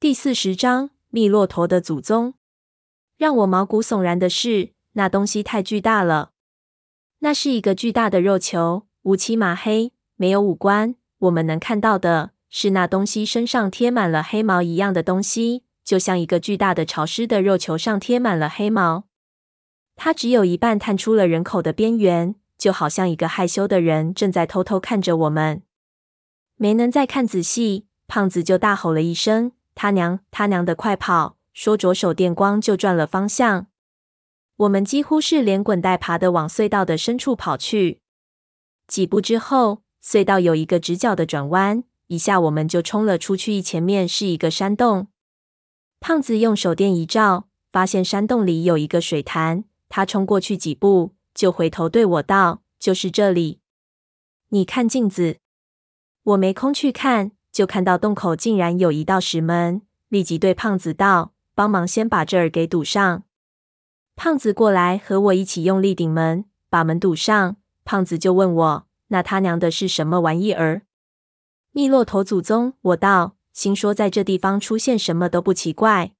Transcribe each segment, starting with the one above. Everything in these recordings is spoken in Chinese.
第四十章，密骆驼的祖宗。让我毛骨悚然的是，那东西太巨大了。那是一个巨大的肉球，乌漆麻黑，没有五官。我们能看到的是那东西身上贴满了黑毛一样的东西，就像一个巨大的潮湿的肉球上贴满了黑毛。它只有一半探出了人口的边缘，就好像一个害羞的人正在偷偷看着我们。没能再看仔细，胖子就大吼了一声：“他娘，他娘的，快跑！”说着手电光就转了方向。我们几乎是连滚带爬的往隧道的深处跑去。几步之后，隧道有一个直角的转弯，一下我们就冲了出去。前面是一个山洞。胖子用手电一照，发现山洞里有一个水潭。他冲过去几步，就回头对我道：“就是这里。你看镜子。”我没空去看，就看到洞口竟然有一道石门，立即对胖子道：“帮忙先把这儿给堵上。”胖子过来和我一起用力顶门，把门堵上。胖子就问我：“那他娘的是什么玩意儿？”密骆驼祖宗，我道：“心说在这地方出现什么都不奇怪。”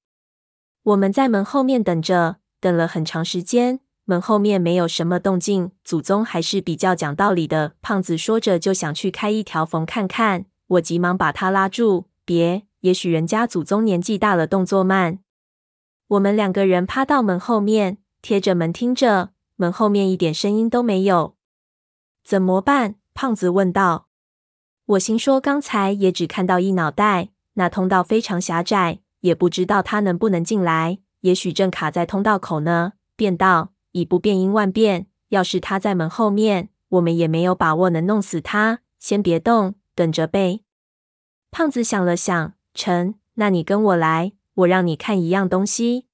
我们在门后面等着。等了很长时间，门后面没有什么动静。祖宗还是比较讲道理的。胖子说着就想去开一条缝看看，我急忙把他拉住：“别，也许人家祖宗年纪大了，动作慢。”我们两个人趴到门后面，贴着门听着，门后面一点声音都没有。怎么办？胖子问道。我心说刚才也只看到一脑袋，那通道非常狭窄，也不知道他能不能进来。也许正卡在通道口呢。便道：“以不变应万变，要是他在门后面，我们也没有把握能弄死他。先别动，等着呗。”胖子想了想，成，那你跟我来，我让你看一样东西。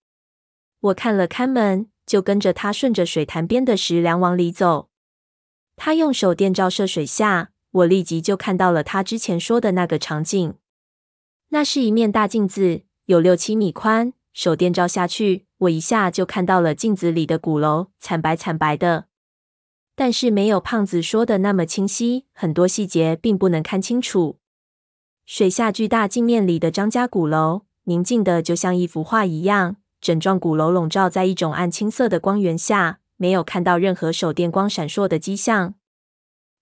我看了看门，就跟着他顺着水潭边的石梁往里走。他用手电照射水下，我立即就看到了他之前说的那个场景。那是一面大镜子，有六七米宽。手电照下去，我一下就看到了镜子里的鼓楼，惨白惨白的，但是没有胖子说的那么清晰，很多细节并不能看清楚。水下巨大镜面里的张家鼓楼，宁静的就像一幅画一样，整幢鼓楼笼罩在一种暗青色的光源下，没有看到任何手电光闪烁的迹象。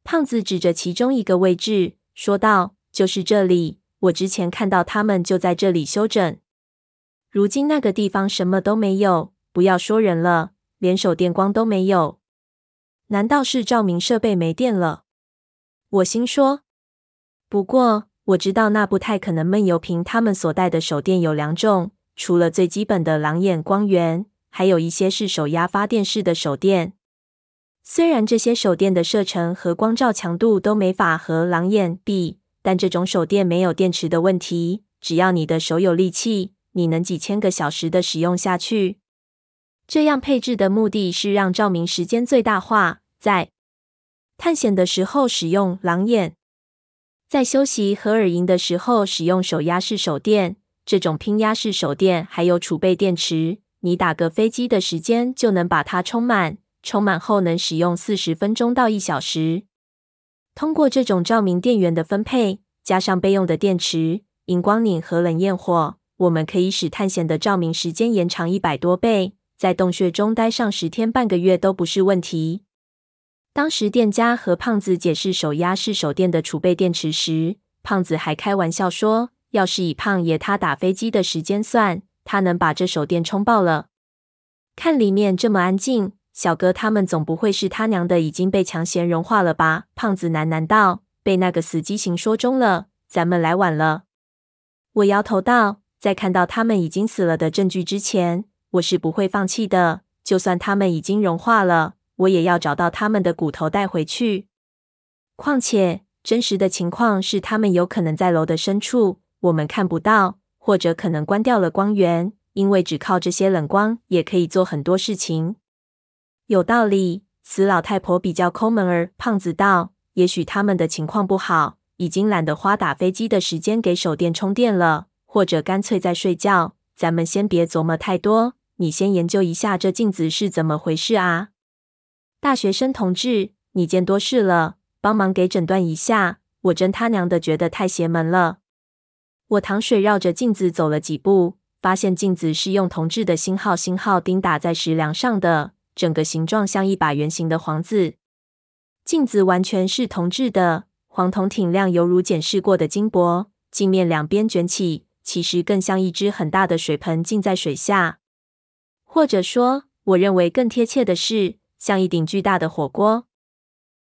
胖子指着其中一个位置说道：“就是这里，我之前看到他们就在这里休整。”如今那个地方什么都没有，不要说人了，连手电光都没有。难道是照明设备没电了？我心说。不过我知道那不太可能。闷油瓶他们所带的手电有两种，除了最基本的狼眼光源，还有一些是手压发电式的手电。虽然这些手电的射程和光照强度都没法和狼眼比，但这种手电没有电池的问题，只要你的手有力气。你能几千个小时的使用下去。这样配置的目的是让照明时间最大化，在探险的时候使用狼眼，在休息和耳营的时候使用手压式手电。这种拼压式手电还有储备电池，你打个飞机的时间就能把它充满，充满后能使用四十分钟到一小时。通过这种照明电源的分配，加上备用的电池、荧光拧和冷焰火。我们可以使探险的照明时间延长一百多倍，在洞穴中待上十天半个月都不是问题。当时店家和胖子解释手压式手电的储备电池时，胖子还开玩笑说：“要是以胖爷他打飞机的时间算，他能把这手电充爆了。”看里面这么安静，小哥他们总不会是他娘的已经被强咸融化了吧？胖子喃喃道：“被那个死机型说中了，咱们来晚了。”我摇头道。在看到他们已经死了的证据之前，我是不会放弃的。就算他们已经融化了，我也要找到他们的骨头带回去。况且，真实的情况是，他们有可能在楼的深处，我们看不到，或者可能关掉了光源，因为只靠这些冷光也可以做很多事情。有道理，死老太婆比较抠门儿。胖子道：“也许他们的情况不好，已经懒得花打飞机的时间给手电充电了。”或者干脆在睡觉，咱们先别琢磨太多。你先研究一下这镜子是怎么回事啊？大学生同志，你见多识了，帮忙给诊断一下。我真他娘的觉得太邪门了。我糖水绕着镜子走了几步，发现镜子是用铜制的星号星号钉打在石梁上的，整个形状像一把圆形的黄子。镜子完全是铜制的，黄铜挺亮，犹如检视过的金箔。镜面两边卷起，其实更像一只很大的水盆浸在水下，或者说，我认为更贴切的是，像一顶巨大的火锅。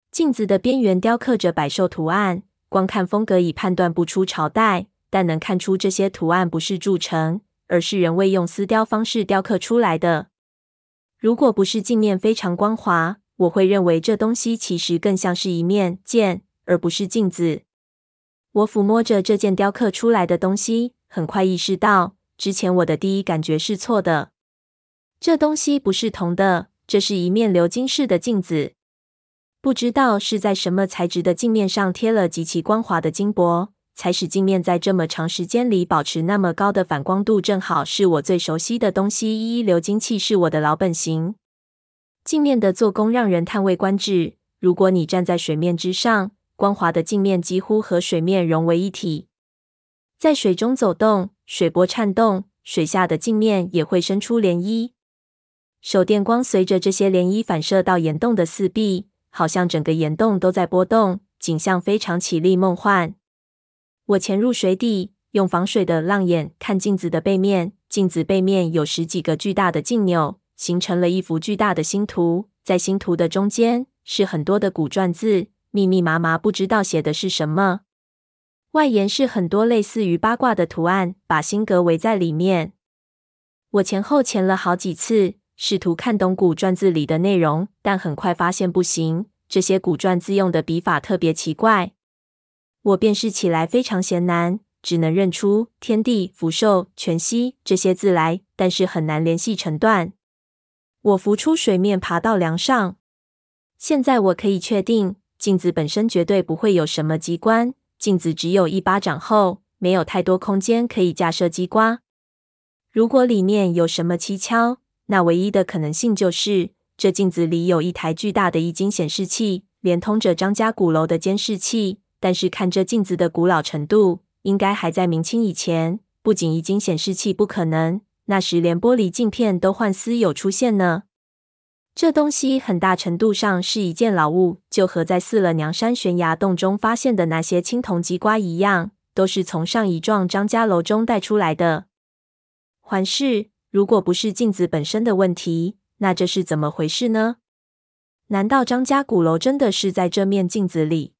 镜子的边缘雕刻着百兽图案，光看风格已判断不出朝代，但能看出这些图案不是铸成，而是人为用丝雕方式雕刻出来的。如果不是镜面非常光滑，我会认为这东西其实更像是一面剑，而不是镜子。我抚摸着这件雕刻出来的东西，很快意识到，之前我的第一感觉是错的。这东西不是铜的，这是一面鎏金式的镜子。不知道是在什么材质的镜面上贴了极其光滑的金箔，才使镜面在这么长时间里保持那么高的反光度，正好是我最熟悉的东西。一鎏金器是我的老本行。镜面的做工让人叹为观止。如果你站在水面之上，光滑的镜面几乎和水面融为一体。在水中走动，水波颤动，水下的镜面也会生出涟漪。手电光随着这些涟漪反射到岩洞的四壁。好像整个岩洞都在波动，景象非常绮丽梦幻。我潜入水底，用防水的浪眼看镜子的背面。镜子背面有十几个巨大的镜钮，形成了一幅巨大的星图。在星图的中间是很多的古篆字，密密麻麻，不知道写的是什么。外沿是很多类似于八卦的图案，把星格围在里面。我前后潜了好几次。试图看懂古篆字里的内容，但很快发现不行。这些古篆字用的笔法特别奇怪，我辨识起来非常艰难，只能认出“天地”“福寿”“全息”这些字来，但是很难联系成段。我浮出水面，爬到梁上。现在我可以确定，镜子本身绝对不会有什么机关。镜子只有一巴掌厚，没有太多空间可以架设机关。如果里面有什么蹊跷，那唯一的可能性就是，这镜子里有一台巨大的液晶显示器，连通着张家鼓楼的监视器。但是看这镜子的古老程度，应该还在明清以前。不仅液晶显示器不可能，那时连玻璃镜片都换丝有出现呢。这东西很大程度上是一件老物，就和在四了娘山悬崖洞中发现的那些青铜鸡瓜一样，都是从上一幢张家楼中带出来的。环视。如果不是镜子本身的问题，那这是怎么回事呢？难道张家鼓楼真的是在这面镜子里？